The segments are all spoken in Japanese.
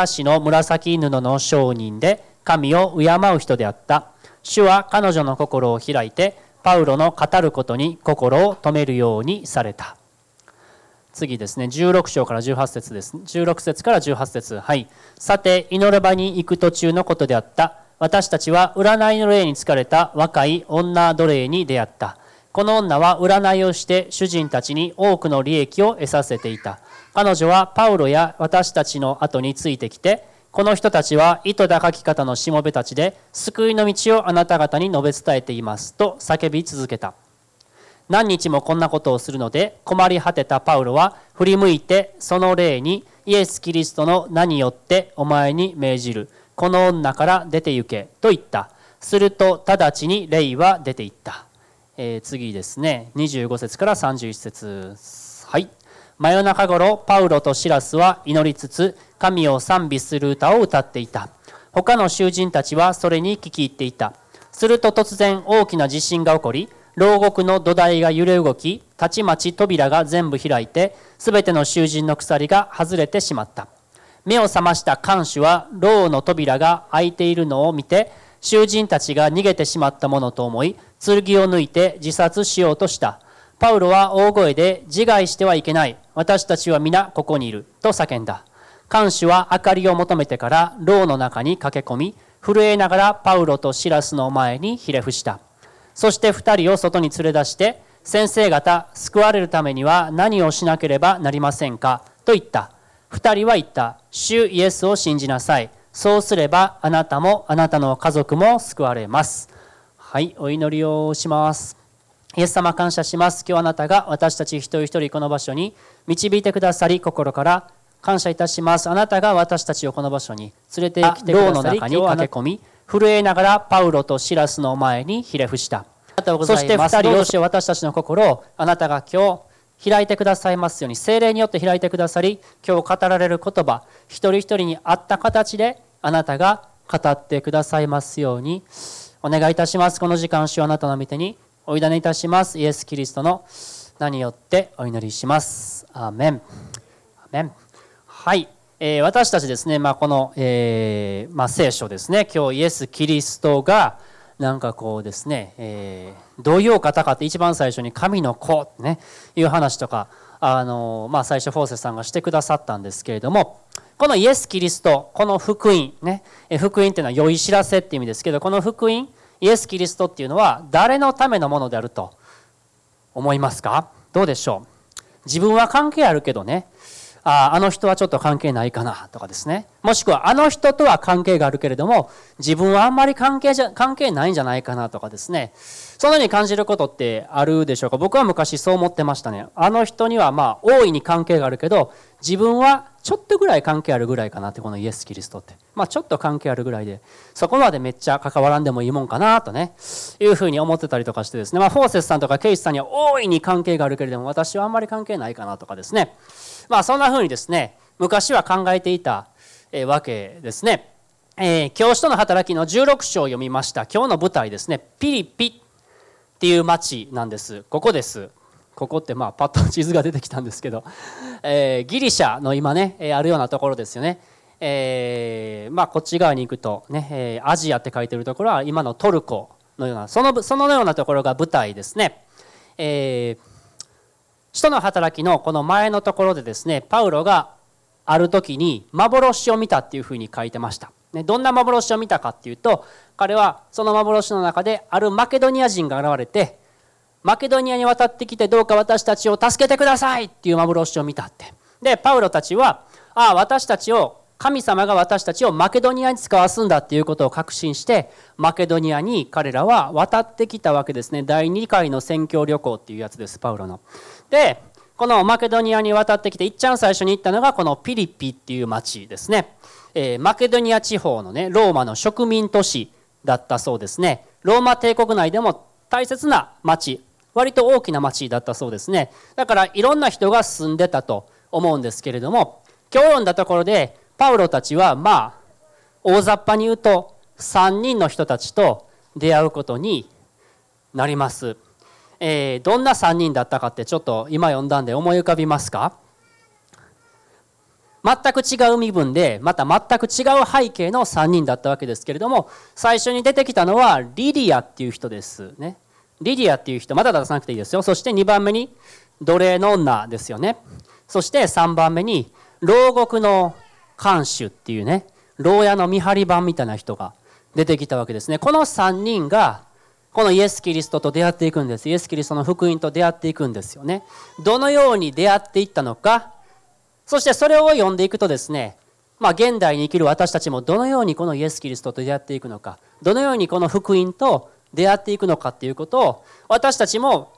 足の紫布の商人で神を敬う人であった。主は彼女の心を開いてパウロの語ることに心を止めるようにされた。次ですね。16章から18節です。16節から18節。はい。さて祈る場に行く途中のことであった。私たちは占いの霊に疲れた若い女奴隷に出会った。この女は占いをして主人たちに多くの利益を得させていた。彼女はパウロや私たちの後についてきてこの人たちは糸高き方のしもべたちで救いの道をあなた方に述べ伝えていますと叫び続けた。何日もこんなことをするので困り果てたパウロは振り向いてその霊にイエス・キリストの名によってお前に命じる。この女から出て行けと言った。すると直ちに霊は出て行った、えー、次ですね。25節から31節。はい。真夜中頃パウロとシラスは祈りつつ神を賛美する歌を歌っていた。他の囚人たちはそれに聞き入っていた。すると突然大きな地震が起こり牢獄の土台が揺れ動きたちまち扉が全部開いて全ての囚人の鎖が外れてしまった。目を覚ました看守は牢の扉が開いているのを見て囚人たちが逃げてしまったものと思い剣を抜いて自殺しようとした。パウロは大声で自害してはいけない。私たちは皆ここにいる。と叫んだ。看守は明かりを求めてから牢の中に駆け込み震えながらパウロとシラスの前にひれ伏した。そして2人を外に連れ出して先生方救われるためには何をしなければなりませんか？と言った。2人は言った。主イエスを信じなさい。そうすればあなたもあなたの家族も救われます。はいお祈りをします。イエス様感謝します。今日あなたが私たち一人一人この場所に導いてくださり心から感謝いたします。あなたが私たちをこの場所に連れてきてくださりの中に駆け込み震えながらパウロとシラスの前にひれ伏した。そして2人を私たちの心をあなたが今日開いてくださいますように精霊によって開いてくださり今日語られる言葉一人一人に合った形であなたが語ってくださいますようにお願いいたします。この時間主あなたの御手にお委ねいたします。イエス・キリストの名によってお祈りします。アーメン。アメン。はい。え、私たちですね、まあ、この、えーまあ、聖書ですね。今日イエス・キリストがなんかこうですね、えー、どういうお方かって一番最初に神の子ってねいう話とかあの、まあ、最初フォーセスさんがしてくださったんですけれどもこのイエス・キリストこの福音ね福音っていうのは良い知らせって意味ですけどこの福音イエス・キリストっていうのは誰のためのものであると思いますか？どうでしょう？自分は関係あるけどね。ああの人はちょっと関係ないかなとかですね。もしくはあの人とは関係があるけれども自分はあんまり関係じゃ関係ないんじゃないかなとかですね。そのように感じることってあるでしょうか？僕は昔そう思ってましたね。あの人にはまあ大いに関係があるけど自分はちょっとぐらい関係あるぐらいかなってこのイエス・キリストって。まあちょっと関係あるぐらいでそこまでめっちゃ関わらんでもいいもんかなとね。いうふうに思ってたりとかしてですね。まあフォーセスさんとかケイスさんには大いに関係があるけれども私はあんまり関係ないかなとかですね。まあそんなふうにですね昔は考えていたわけですね。えー、教師との働きの16章を読みました。今日の舞台ですね。ピリピっていう町なんです。ここです。ここってまあパッと地図が出てきたんですけど、えー、ギリシャの今ねあるようなところですよね、えー、まあこっち側に行くとね、えアジアって書いてるところは今のトルコのようなそのそのようなところが舞台ですね、えー使徒の働きのこの前のところでですねパウロがある時に幻を見たっていうふうに書いてました。ねどんな幻を見たかっていうと彼はその幻の中であるマケドニア人が現れてマケドニアに渡ってきてどうか私たちを助けてくださいっていう幻を見たって。でパウロたちはああ私たちを神様が私たちをマケドニアに使わすんだっていうことを確信してマケドニアに彼らは渡ってきたわけですね第2回の宣教旅行っていうやつですパウロの。でこのマケドニアに渡ってきていっちゃん最初に行ったのがこのピリピっていう町ですね、えー、マケドニア地方のねローマの植民都市だったそうですね。ローマ帝国内でも大切な町割と大きな町だったそうですね。だからいろんな人が住んでたと思うんですけれども今日読んだところでパウロたちはまあ大雑把に言うと3人の人たちと出会うことになります。えー、どんな3人だったかってちょっと今読んだんで思い浮かびますか？全く違う身分でまた全く違う背景の3人だったわけですけれども最初に出てきたのはリディアっていう人ですね。リディアっていう人まだ出さなくていいですよ。そして2番目に奴隷の女ですよね。そして3番目に牢獄の看守っていうね牢屋の見張り番みたいな人が出てきたわけですね。この3人がこのイエス・キリストと出会っていくんです。イエス・キリストの福音と出会っていくんですよね。どのように出会っていったのか。そしてそれを読んでいくとですねまあ現代に生きる私たちもどのようにこのイエス・キリストと出会っていくのか。どのようにこの福音と出会っていくのかっていうことを私たちも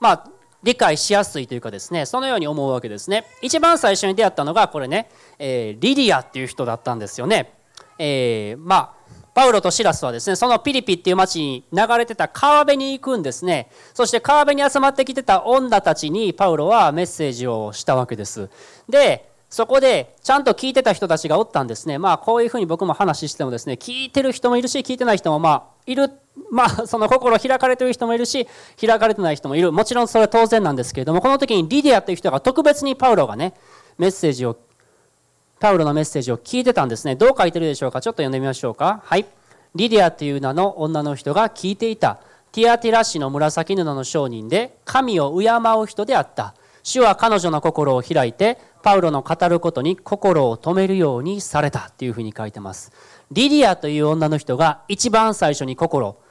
まあ理解しやすいというかですねそのように思うわけですね。一番最初に出会ったのがこれね、えー、リディアっていう人だったんですよね、えー、まあパウロとシラスはですねそのピリピっていう町に流れてた川辺に行くんですね。そして川辺に集まってきてた女たちにパウロはメッセージをしたわけです。でそこでちゃんと聞いてた人たちがおったんですね。まあこういうふうに僕も話してもですね聞いてる人もいるし聞いてない人もまあいる。まあその心開かれてる人もいるし開かれてない人もいる。もちろんそれは当然なんですけれどもこの時にリディアという人が特別にパウロがねメッセージをパウロのメッセージを聞いてたんですね。どう書いてるでしょうか？ちょっと読んでみましょうか。はい。リディアという名の女の人が聞いていた。ティアティラ氏の紫布の商人で、神を敬う人であった。主は彼女の心を開いて、パウロの語ることに心を止めるようにされたっていうふうに書いてます。リディアという女の人が一番最初に心を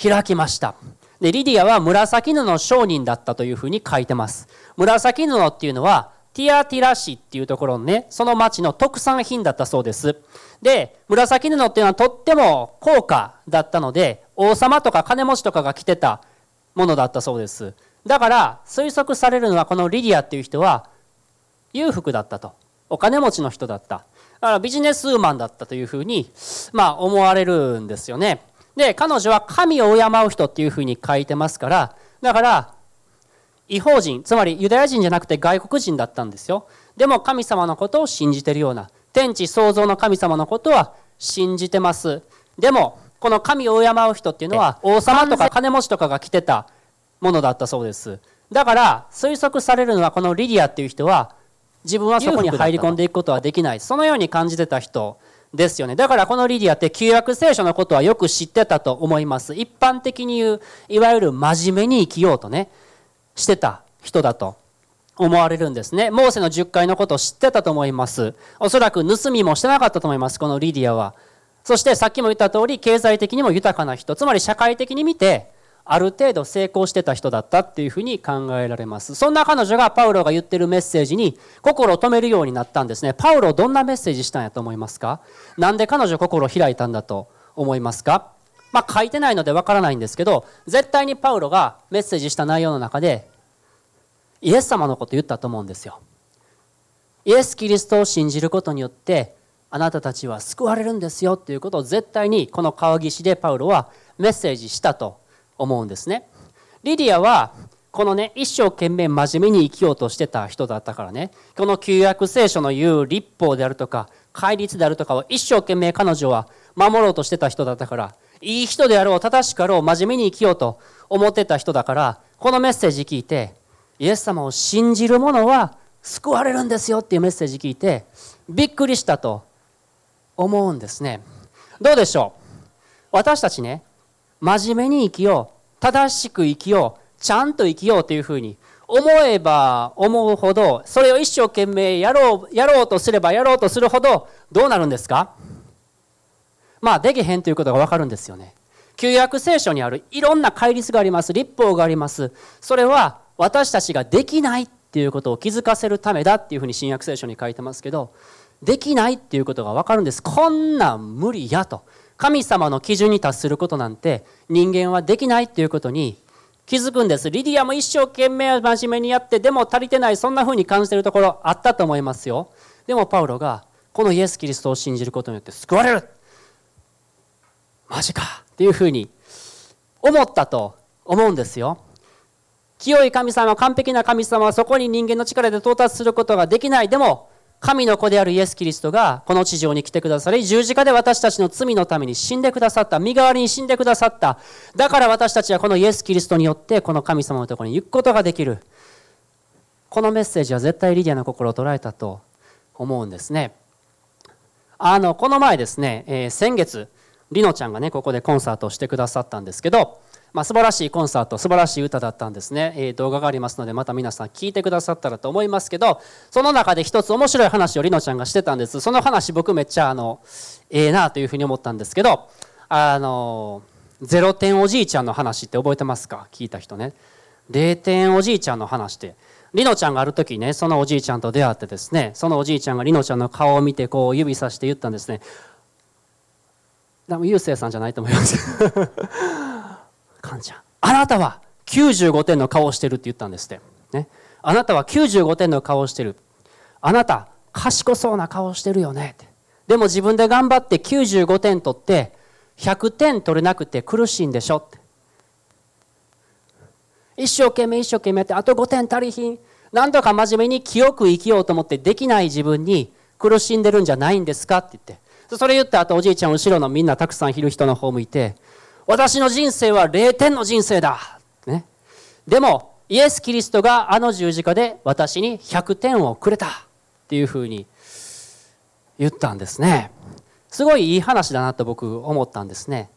開きました。で、リディアは紫布の商人だったというふうに書いてます。紫布っていうのはティアティラ市っていうところのね、その町の特産品だったそうです。で、紫布っていうのはとっても高価だったので、王様とか金持ちとかが着てたものだったそうです。だから推測されるのはこのリディアっていう人は裕福だったと。お金持ちの人だった。だからビジネスウーマンだったというふうに、まあ思われるんですよね。で、彼女は神を敬う人っていうふうに書いてますから、だから違法人つまりユダヤ人じゃなくて外国人だったんですよ。でも神様のことを信じてるような天地創造の神様のことは信じてます。でもこの神を敬う人っていうのは王様とか金持ちとかが来てたものだったそうです。だから推測されるのはこのリディアっていう人は自分はそこに入り込んでいくことはできない。そのように感じてた人ですよね。だからこのリディアって旧約聖書のことはよく知ってたと思います。一般的に言ういわゆる真面目に生きようとねしてた人だと思われるんですね。モーセの10回のことを知ってたと思います。おそらく盗みもしてなかったと思います、このリディアは。そしてさっきも言った通り、経済的にも豊かな人、つまり社会的に見て、ある程度成功してた人だったっていうふうに考えられます。そんな彼女がパウロが言ってるメッセージに心を止めるようになったんですね。パウロどんなメッセージしたんやと思いますか？なんで彼女心を開いたんだと思いますか？まあ、書いてないのでわからないんですけど絶対にパウロがメッセージした内容の中でイエス様のこと言ったと思うんですよ。イエス・キリストを信じることによってあなたたちは救われるんですよっていうことを絶対にこの川岸でパウロはメッセージしたと思うんですね。リディアはこのね一生懸命真面目に生きようとしてた人だったからねこの旧約聖書の言う立法であるとか戒律であるとかを一生懸命彼女は守ろうとしてた人だったからいい人であろう正しかろう真面目に生きようと思ってた人だからこのメッセージ聞いてイエス様を信じる者は救われるんですよっていうメッセージ聞いてびっくりしたと思うんですね。どうでしょう？私たちね真面目に生きよう正しく生きようちゃんと生きようというふうに思えば思うほどそれを一生懸命やろうやろうとすればやろうとするほどどうなるんですか？まあできへんということが分かるんですよね。旧約聖書にあるいろんな戒律があります。立法があります。それは私たちができないっていうことを気づかせるためだっていうふうに新約聖書に書いてますけどできないっていうことが分かるんです。こんなん無理やと。神様の基準に達することなんて人間はできないっていうことに気づくんです。リディアも一生懸命真面目にやってでも足りてないそんなふうに感じてるところあったと思いますよ。でもパウロがこのイエス・キリストを信じることによって救われる。マジかっていうふうに思ったと思うんですよ。清い神様、完璧な神様はそこに人間の力で到達することができない。でも、神の子であるイエス・キリストがこの地上に来てくださり、十字架で私たちの罪のために死んでくださった。身代わりに死んでくださった。だから私たちはこのイエス・キリストによってこの神様のところに行くことができる。このメッセージは絶対リディアの心を捉えたと思うんですね。あのこの前ですね、えー、先月りのちゃんがねここでコンサートをしてくださったんですけど、まあ、素晴らしいコンサート素晴らしい歌だったんですね、えー、動画がありますのでまた皆さん聞いてくださったらと思いますけどその中で一つ面白い話をりのちゃんがしてたんです。その話僕めっちゃあのええー、なというふうに思ったんですけどあのゼロ点おじいちゃんの話って覚えてますか？聞いた人ね。0点おじいちゃんの話って。りのちゃんがある時ねそのおじいちゃんと出会ってですねそのおじいちゃんがりのちゃんの顔を見てこう指さして言ったんですね。でもゆうせいさんじゃないと思います。かんちゃんあなたは95点の顔をしてるって言ったんですって、ね、あなたは95点の顔をしてる。あなた賢そうな顔をしてるよね。ってでも自分で頑張って95点取って100点取れなくて苦しいんでしょって。一生懸命一生懸命やってあと5点足りひん。何とか真面目に清く生きようと思ってできない自分に苦しんでるんじゃないんですかって言って。それ言ってあとおじいちゃん後ろのみんなたくさんいる人の方向いて私の人生は0点の人生だ、ね、でもイエス・キリストがあの十字架で私に100点をくれた。っていうふうに言ったんですね。すごいいい話だなと僕思ったんですね。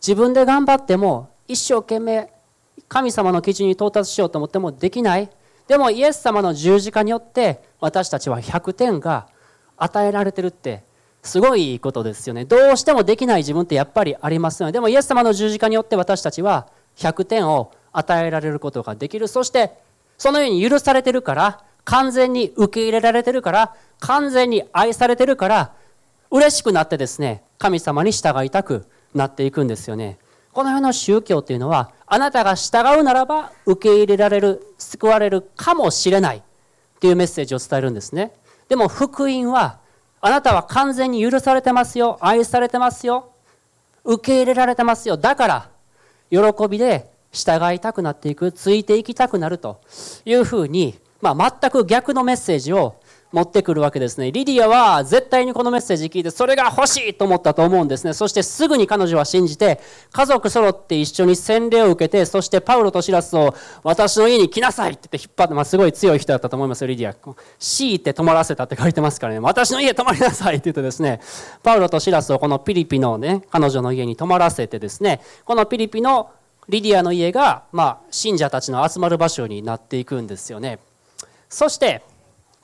自分で頑張っても一生懸命神様の基準に到達しようと思ってもできない。でもイエス様の十字架によって私たちは100点が与えられてるってすごいことですよね。どうしてもできない自分ってやっぱりありますよね。でもイエス様の十字架によって私たちは100点を与えられることができる。そしてそのように許されてるから完全に受け入れられてるから完全に愛されてるから嬉しくなってですね神様に従いたくなっていくんですよね。この世の宗教というのはあなたが従うならば受け入れられる救われるかもしれないというメッセージを伝えるんですね。でも福音はあなたは完全に許されてますよ。愛されてますよ。受け入れられてますよ。だから喜びで従いたくなっていくついていきたくなるというふうに、まあ、全く逆のメッセージを持ってくるわけですね。リディアは絶対にこのメッセージ聞いてそれが欲しいと思ったと思うんですね。そしてすぐに彼女は信じて家族揃って一緒に洗礼を受けてそしてパウロとシラスを私の家に来なさいって言って引っ張って、まあ、すごい強い人だったと思いますよ、リディア。強いて泊まらせたって書いてますからね。私の家泊まりなさいって言ってですね、パウロとシラスをこのピリピのね、彼女の家に泊まらせてですね、このピリピのリディアの家が、まあ、信者たちの集まる場所になっていくんですよね。そして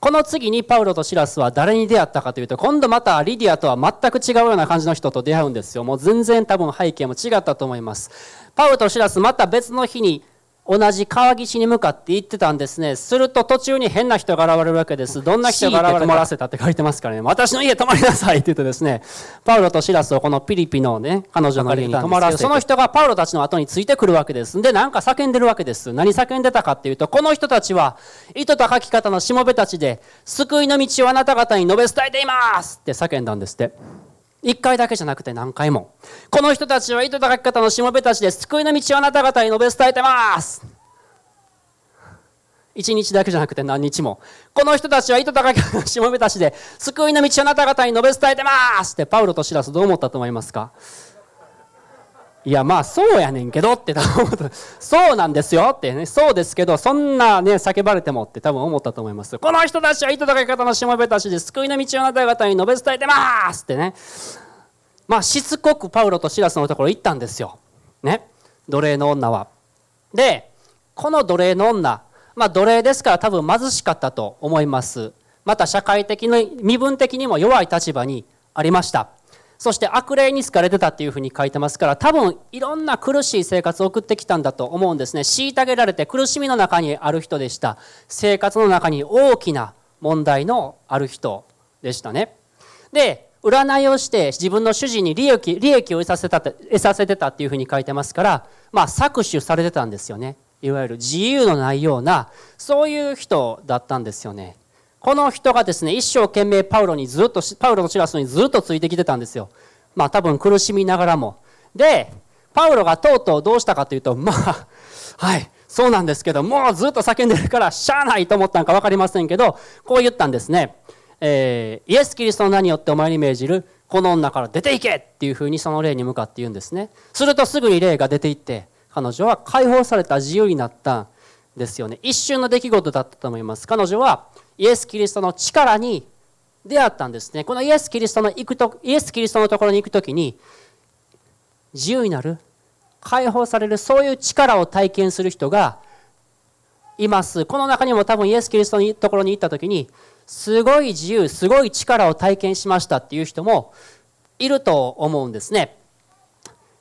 この次にパウロとシラスは誰に出会ったかというと今度またリディアとは全く違うような感じの人と出会うんですよ。もう全然多分背景も違ったと思います。パウロとシラスまた別の日に同じ川岸に向かって行ってたんですね。すると途中に変な人が現れるわけです。どんな人が現れ泊まらせたって書いてますからね。私の家泊まりなさいって言ってですね。パウロとシラスをこのピリピのね彼女の家に泊まらせて。その人がパウロたちの後についてくるわけです。でなんか叫んでるわけです。何叫んでたかっていうとこの人たちは糸と書き方のしもべたちで救いの道をあなた方に述べ伝えていますって叫んだんですって一回だけじゃなくて何回も。この人たちは糸高き方のしもべたちで救いの道をあなた方に述べ伝えてます。一日だけじゃなくて何日も。この人たちは糸高き方のしもべたちで救いの道をあなた方に述べ伝えてますってパウロとシラスどう思ったと思いますか？いやまあそうやねんけどって思った。そうなんですよってね。そうですけどそんなね叫ばれてもって多分思ったと思います。この人たちは糸高き方のしもべたちで救いの道をあなた方に述べ伝えてますってね。まあしつこくパウロとシラスのところ行ったんですよ。ね。奴隷の女は。でこの奴隷の女まあ奴隷ですから多分貧しかったと思います。また社会的に身分的にも弱い立場にありました。そして悪霊に好かれてたっていうふうに書いてますから多分いろんな苦しい生活を送ってきたんだと思うんですね。虐げられて苦しみの中にある人でした。生活の中に大きな問題のある人でしたね。で占いをして自分の主人に利益利益を得させた得させてたっていうふうに書いてますからまあ搾取されてたんですよね。いわゆる自由のないようなそういう人だったんですよね。この人がですね、一生懸命パウロにずっと、パウロとシラスにずっとついてきてたんですよ。まあ多分苦しみながらも。で、パウロがとうとうどうしたかというと、まあ、はい、そうなんですけど、もうずっと叫んでるから、しゃあないと思ったんか分かりませんけど、こう言ったんですね。えー、イエス・キリストの名によってお前に命じる、この女から出ていけっていうふうにその霊に向かって言うんですね。するとすぐに霊が出ていって、彼女は解放された自由になったんですよね。一瞬の出来事だったと思います。彼女はイエス・キリストの力に出会ったんですね。このイエス・キリストの行くとイエス・キリストのところに行く時に自由になる解放されるそういう力を体験する人がいます。この中にも多分イエス・キリストのところに行った時にすごい自由すごい力を体験しましたっていう人もいると思うんですね、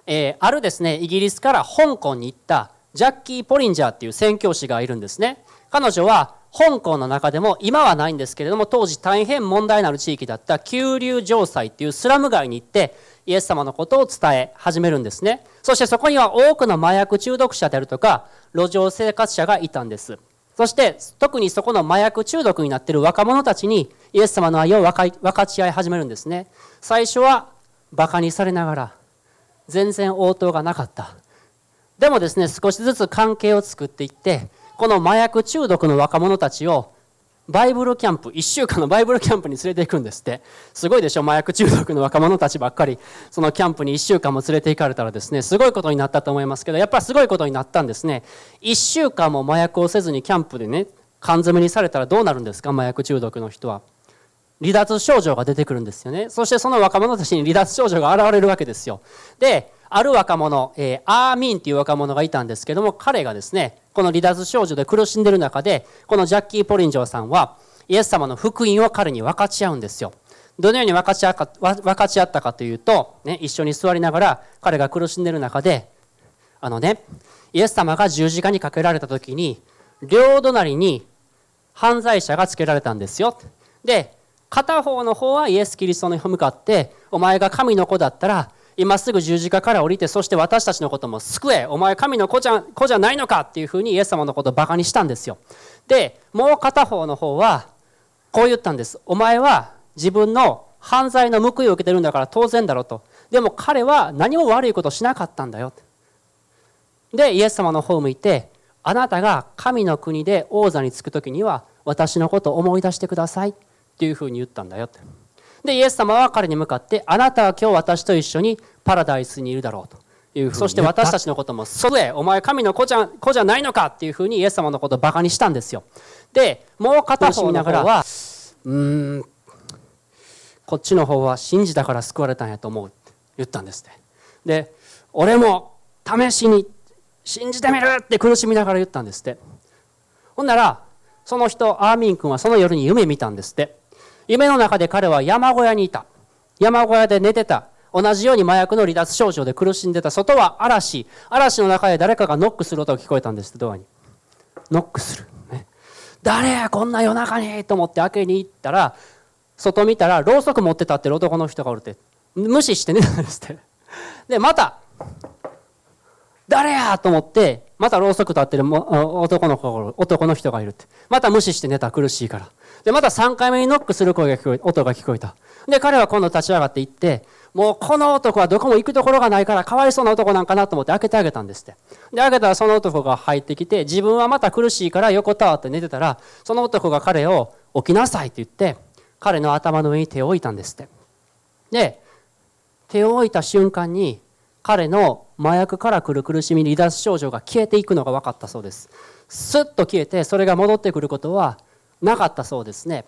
えー、あるですねイギリスから香港に行ったジャッキー・ポリンジャーっていう宣教師がいるんですね。彼女は香港の中でも今はないんですけれども当時大変問題のある地域だった九龍城西っていうスラム街に行ってイエス様のことを伝え始めるんですね。そしてそこには多くの麻薬中毒者であるとか路上生活者がいたんです。そして特にそこの麻薬中毒になっている若者たちにイエス様の愛を分かち合い始めるんですね。最初はバカにされながら全然応答がなかった。でもですね少しずつ関係を作っていってこの麻薬中毒の若者たちをバイブルキャンプ1週間のバイブルキャンプに連れて行くんですって。すごいでしょ？麻薬中毒の若者たちばっかり。そのキャンプに1週間も連れて行かれたらですね。すごいことになったと思いますけどやっぱりすごいことになったんですね。1週間も麻薬をせずにキャンプでね缶詰にされたらどうなるんですか？麻薬中毒の人は。離脱症状が出てくるんですよね。そしてその若者たちに離脱症状が現れるわけですよ。である若者、えー、アーミンっていう若者がいたんですけども彼がですねこの離脱症状で苦しんでいる中でこのジャッキー・ポリンジョーさんはイエス様の福音を彼に分かち合うんですよ。どのように分かち合か分かち合ったかというと、ね、一緒に座りながら彼が苦しんでいる中であのねイエス様が十字架にかけられた時に両隣に犯罪者がつけられたんですよ。で片方の方はイエス・キリストに向かってお前が神の子だったら今すぐ十字架から降りてそして私たちのことも救えお前神の子じゃ子じゃないのかっていうふうにイエス様のことをバカにしたんですよ。でもう片方の方はこう言ったんですお前は自分の犯罪の報いを受けてるんだから当然だろうと。でも彼は何も悪いことしなかったんだよ。でイエス様の方を向いてあなたが神の国で王座につく時には私のことを思い出してくださいっていうふうに言ったんだよ。ってでイエス様は彼に向かってあなたは今日私と一緒にパラダイスにいるだろうと。いうそして私たちのこともそれお前神の子じゃ子じゃないのかっていうふうにイエス様のことをバカにしたんですよ。でもう片方の方はうんこっちの方は信じたから救われたんやと思うって言ったんですねで俺も試しに信じてみるって苦しみながら言ったんですって。ほんならその人アーミン君はその夜に夢見たんですって夢の中で彼は山小屋にいた。山小屋で寝てた。同じように麻薬の離脱症状で苦しんでた。外は嵐。嵐の中で誰かがノックする音が聞こえたんですドアに。ノックする、ね、誰やこんな夜中にと思って開けに行ったら外見たらろうそく持って立ってる男の人がおるって。無視して寝たんですって。でまた誰やと思ってまたろうそく立ってる男の子男の人がいるって。また無視して寝た苦しいから。でまた3回目にノックする声が聞こえ音が聞こえた。で彼は今度立ち上がって行ってもうこの男はどこも行くところがないからかわいそうな男なんかなと思って開けてあげたんですって。で開けたらその男が入ってきて自分はまた苦しいから横たわって寝てたらその男が彼を起きなさいって言って彼の頭の上に手を置いたんですって。で手を置いた瞬間に彼の麻薬から来る苦しみ離脱症状が消えていくのが分かったそうです。スッと消えてそれが戻ってくることはなかったそうですね。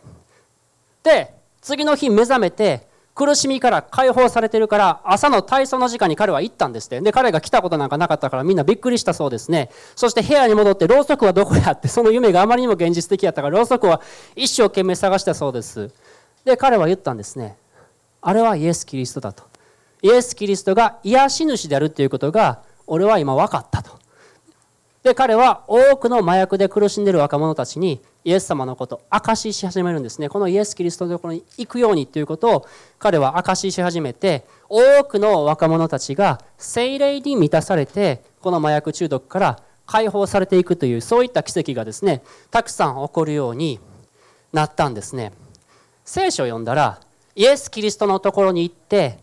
で次の日目覚めて苦しみから解放されてるから朝の体操の時間に彼は行ったんですって。で彼が来たことなんかなかったからみんなびっくりしたそうですね。そして部屋に戻ってろうそくはどこやってその夢があまりにも現実的やったからろうそくは一生懸命探したそうです。で彼は言ったんですね。あれはイエス・キリストだと。イエス・キリストが癒し主であるということが俺は今分かったと。で彼は多くの麻薬で苦しんでいる若者たちにイエス様のことを証しし始めるんですね。このイエス・キリストのところに行くようにということを彼は証しし始めて多くの若者たちが精霊に満たされてこの麻薬中毒から解放されていくというそういった奇跡がですねたくさん起こるようになったんですね。聖書を読んだらイエス・キリストのところに行って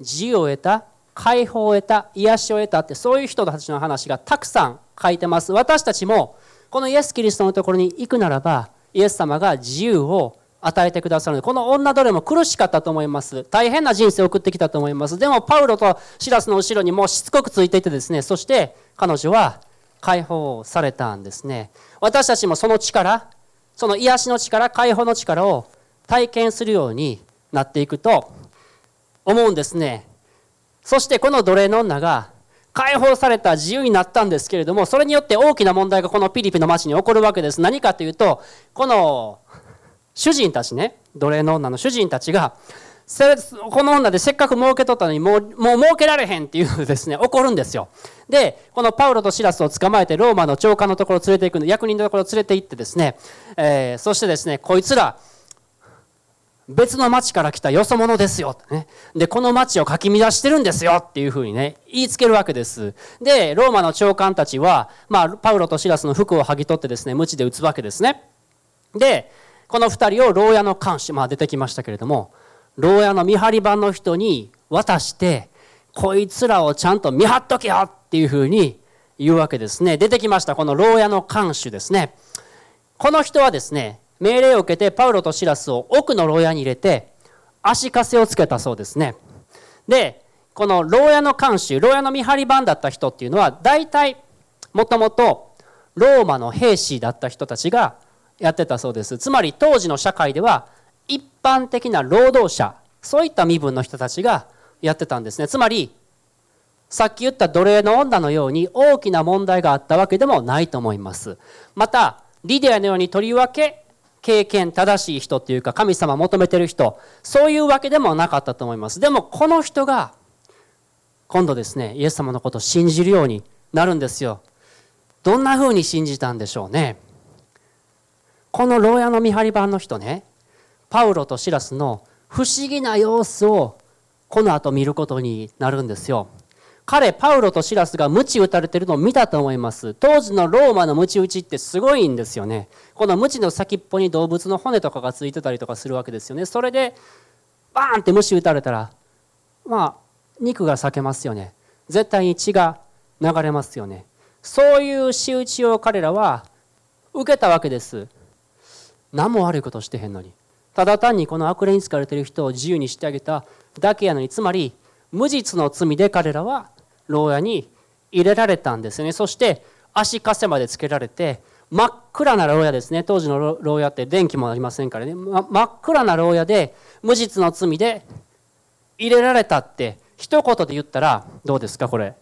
自由を得た解放を得た癒しを得たってそういう人たちの話がたくさん書いてます。私たちもこのイエス・キリストのところに行くならばイエス様が自由を与えてくださる。のでこの女どれも苦しかったと思います。大変な人生を送ってきたと思います。でもパウロとシラスの後ろにもうしつこくついていてですねそして彼女は解放されたんですね。私たちもその力その癒しの力解放の力を体験するようになっていくと思うんですね。そしてこの奴隷の女が解放された自由になったんですけれどもそれによって大きな問題がこのピリピの町に起こるわけです。何かというとこの主人たちね奴隷の女の主人たちがこの女でせっかく儲けとったのにもうもう儲けられへんっていうのですね怒るんですよ。でこのパウロとシラスを捕まえてローマの長官のところを連れて行く役人のところを連れて行ってですね、えー、そしてですねこいつら別の町から来たよそ者ですよ、ね、でこの町をかき乱してるんですよっていうふうにね言いつけるわけです。でローマの長官たちは、まあ、パウロとシラスの服を剥ぎ取ってですね鞭で打つわけですね。でこの2人を牢屋の監視、まあ、出てきましたけれども牢屋の見張り番の人に渡してこいつらをちゃんと見張っとけよっていうふうに言うわけですね。出てきましたこの牢屋の看守ですね。この人はですね命令を受けてパウロとシラスを奥の牢屋に入れて足かせをつけたそうですね。でこの牢屋の看守牢屋の見張り番だった人っていうのは大体もともとローマの兵士だった人たちがやってたそうです。つまり当時の社会では一般的な労働者そういった身分の人たちがやってたんですね。つまりさっき言った奴隷の女のように大きな問題があったわけでもないと思います。またリディアのようにとりわけ経験正しい人っていうか神様求めてる人そういうわけでもなかったと思います。でもこの人が今度ですねイエス様のことを信じるようになるんですよ。どんな風に信じたんでしょうね。この牢屋の見張り番の人ねパウロとシラスの不思議な様子をこの後見ることになるんですよ。彼パウロとシラスが鞭打たれてるのを見たと思います。当時のローマの鞭打ちってすごいんですよね。この鞭の先っぽに動物の骨とかがついてたりとかするわけですよね。それでバーンって虫打たれたらまあ肉が裂けますよね。絶対に血が流れますよね。そういう仕打ちを彼らは受けたわけです。何も悪いことしてへんのに。ただ単にこの悪霊に疲れてる人を自由にしてあげただけやのに。つまり無実の罪で彼らは牢屋に入れられたんですね。そして足かせまでつけられて真っ暗な牢屋ですね。当時の牢屋って電気もありませんからね、ま、真っ暗な牢屋で無実の罪で入れられたって一言で言ったらどうですかこれ。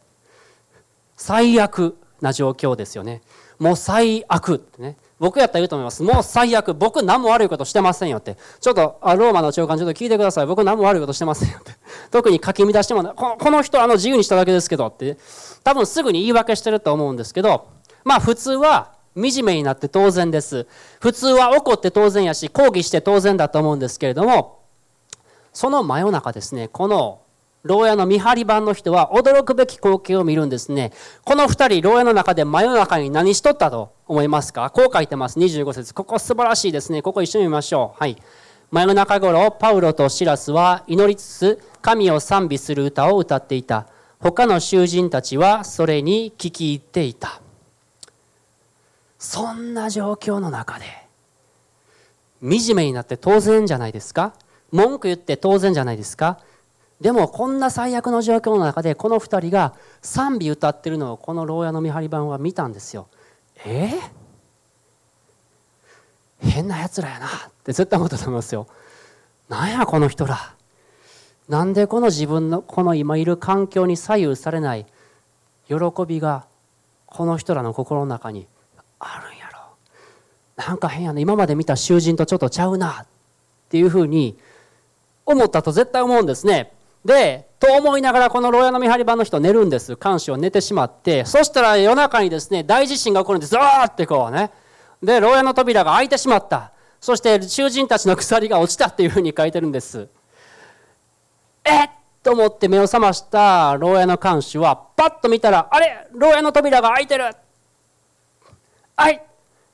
最悪な状況ですよね。もう最悪ってね。僕やったら言うと思います。もう最悪僕何も悪いことしてませんよって。ちょっとあローマの長官ちょっと聞いてください。僕何も悪いことしてませんよって。特に書き乱してもこのこの人あの自由にしただけですけどって。多分すぐに言い訳してると思うんですけど。まあ普通は惨めになって当然です。普通は怒って当然やし抗議して当然だと思うんですけれども。その真夜中ですね。この牢屋の見張り番の人は驚くべき光景を見るんですね。この2人牢屋の中で真夜中に何しとったと思いますか？こう書いてます。25節。ここ素晴らしいですね。ここ一緒に見ましょう。はい。真夜中頃パウロとシラスは祈りつつ神を賛美する歌を歌っていた。他の囚人たちはそれに聞き入っていた。そんな状況の中で惨めになって当然じゃないですか？文句言って当然じゃないですか？でもこんな最悪の状況の中でこの2人が賛美歌ってるのをこの牢屋の見張り番は見たんですよ。え？ー、変なやつらやな。って絶対思ったと思いますよ。なんやこの人ら。なんでこの自分のこの今いる環境に左右されない。喜びがこの人らの心の中にあるんやろ。なんか変やな。今まで見た囚人とちょっとちゃうな。っていうふうに思ったと絶対思うんですね。でと思いながらこの牢屋の見張り番の人寝るんです。看守を寝てしまってそしたら夜中にですね大地震が起こるんです。ザーってこうね。で牢屋の扉が開いてしまった。そして囚人たちの鎖が落ちたっていうふうに書いてるんです。えっと思って目を覚ました。牢屋の看守はパッと見たらあれ？牢屋の扉が開いてる。はい。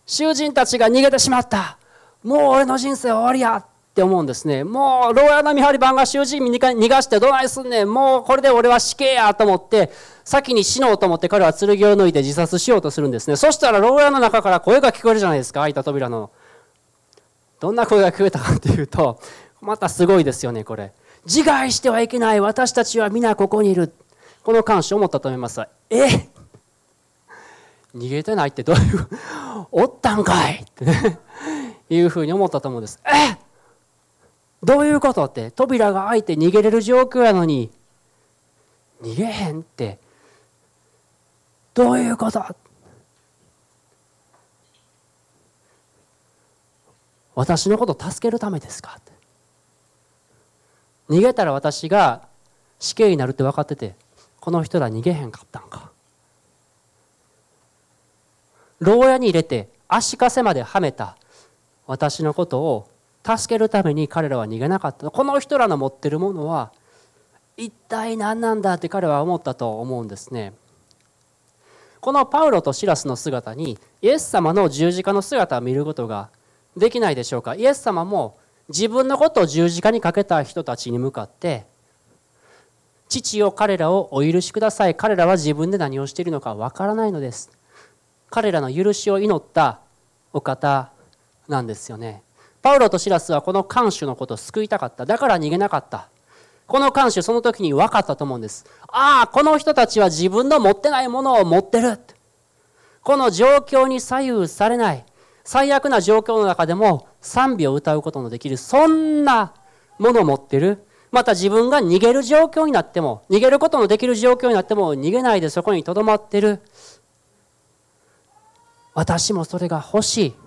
囚人たちが逃げてしまった。もう俺の人生終わりや。って思うんですね。もう牢屋の見張り番が囚人に逃がしてどないすんねん。もうこれで俺は死刑やと思って先に死のうと思って彼は剣を抜いて自殺しようとするんですね。そしたら牢屋の中から声が聞こえるじゃないですか。開いた扉の。どんな声が聞こえたかっていうとまたすごいですよねこれ。自害してはいけない。私たちは皆ここにいる。この監視思ったと思います。え？逃げてないってどういう？おったんかいってね。いうふうに思ったと思うんです。え？どういうことって？扉が開いて逃げれる状況やのに。逃げへんって。どういうこと？私のこと助けるためですか逃げたら私が死刑になるって分かっててこの人ら逃げへんかったんか。牢屋に入れて足かせまではめた私のことを助けるために彼らは逃げなかった。この人らの持ってるものは一体何なんだって彼は思ったと思うんですね。このパウロとシラスの姿にイエス様の十字架の姿を見ることができないでしょうか。イエス様も自分のことを十字架にかけた人たちに向かって父よ彼らをお許しください。彼らは自分で何をしているのかわからないのです。彼らの許しを祈ったお方なんですよね。パウロとシラスはこの看守のことを救いたかった。だから逃げなかった。この看守その時に分かったと思うんです。ああこの人たちは自分の持ってないものを持ってる。この状況に左右されない。最悪な状況の中でも賛美を歌うことのできる。そんなものを持ってる。また自分が逃げる状況になっても逃げることのできる状況になっても逃げないでそこにとどまってる。私もそれが欲しい。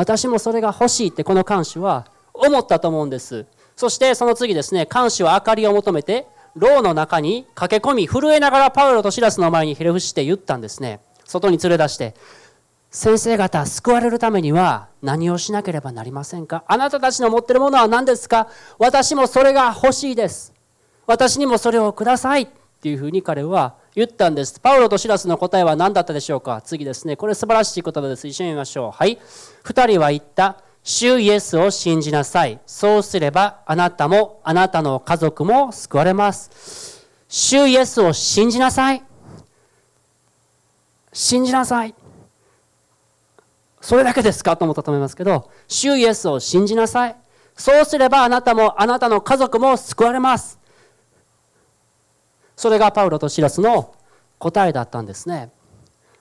私もそれが欲しいってこの看守は思ったと思うんです。そしてその次ですね看守は明かりを求めて牢の中に駆け込み震えながらパウロとシラスの前にひれ伏して言ったんですね。外に連れ出して先生方救われるためには何をしなければなりませんか？あなたたちの持ってるものは何ですか？私もそれが欲しいです。私にもそれをくださいっていうふうに彼は言ったんです。パウロとシラスの答えは何だったでしょうか？次ですね。これ素晴らしい言葉です。一緒に見ましょう。はい。2人は言った。主イエスを信じなさい。そうすればあなたもあなたの家族も救われます。主イエスを信じなさい。信じなさい。それだけですか？と思ったと思いますけど、主イエスを信じなさい。そうすればあなたもあなたの家族も救われます。それがパウロとシラスの答えだったんですね。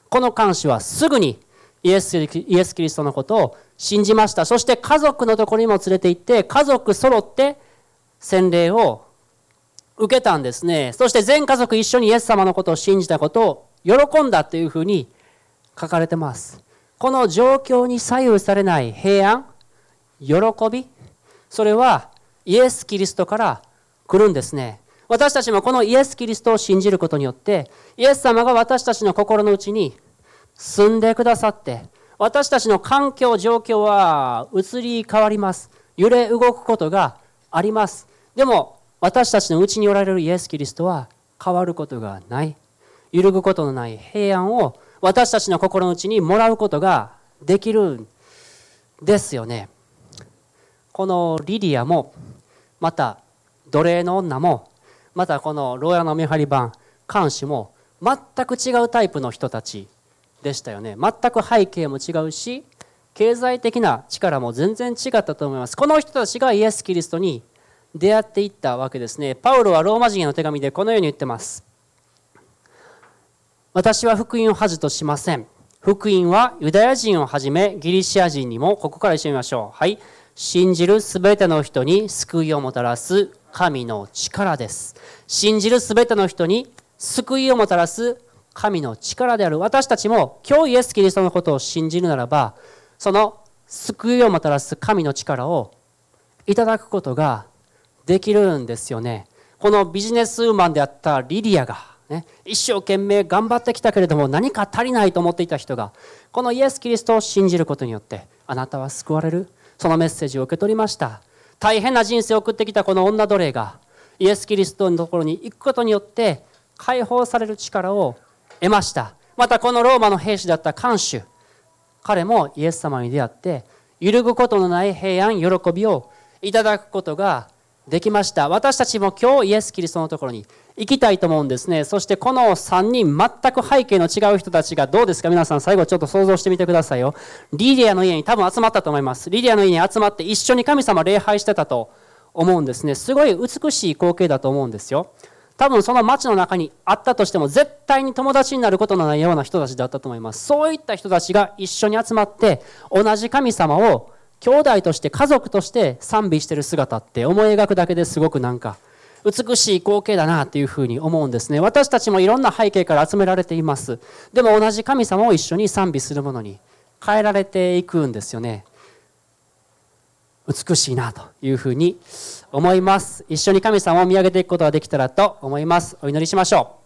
この監視はすぐにイエスイエス・キリストのことを信じました。そして家族のところにも連れて行って、家族揃って洗礼を受けたんですね。そして全家族一緒にイエス様のことを信じたことを喜んだというふうに書かれてます。この状況に左右されない平安喜びそれはイエス・キリストから来るんですね私たちもこのイエス・キリストを信じることによってイエス様が私たちの心の内に住んでくださって私たちの環境状況は移り変わります。揺れ動くことがあります。でも私たちの内におられるイエス・キリストは変わることがない。揺るぐことのない平安を私たちの心の内にもらうことができるんですよね。このリディアもまた奴隷の女もまたこの牢屋の見張り番看守も全く違うタイプの人たちでしたよね全く背景も違うし経済的な力も全然違ったと思いますこの人たちがイエス・キリストに出会っていったわけですねパウロはローマ人への手紙でこのように言ってます私は福音を恥としません。福音はユダヤ人をはじめギリシア人にもここから一緒に見ましょう。はい。信じるすべての人に救いをもたらす神の力です。信じるすべての人に救いをもたらす神の力である私たちも今日イエス・キリストのことを信じるならばその救いをもたらす神の力をいただくことができるんですよね。このビジネスウーマンであったリディアがね、一生懸命頑張ってきたけれども何か足りないと思っていた人がこのイエス・キリストを信じることによってあなたは救われるそのメッセージを受け取りました大変な人生を送ってきたこの女奴隷がイエス・キリストのところに行くことによって解放される力を得ました。またこのローマの兵士だった看守彼もイエス様に出会って揺るぐことのない平安喜びをいただくことができました私たちも今日イエス・キリストのところに行きたいと思うんですね。そしてこの3人、全く背景の違う人たちがどうですか？皆さん最後ちょっと想像してみてくださいよ。リディアの家に多分集まったと思います。リディアの家に集まって一緒に神様礼拝してたと思うんですね。すごい美しい光景だと思うんですよ。多分その町の中にあったとしても絶対に友達になることのないような人たちだったと思います。そういった人たちが一緒に集まって同じ神様を兄弟として家族として賛美してる姿って思い描くだけですごくなんか美しい光景だなというふうに思うんですね。私たちもいろんな背景から集められています。でも同じ神様を一緒に賛美するものに変えられていくんですよね。美しいなというふうに思います。一緒に神様を見上げていくことができたらと思います。お祈りしましょう。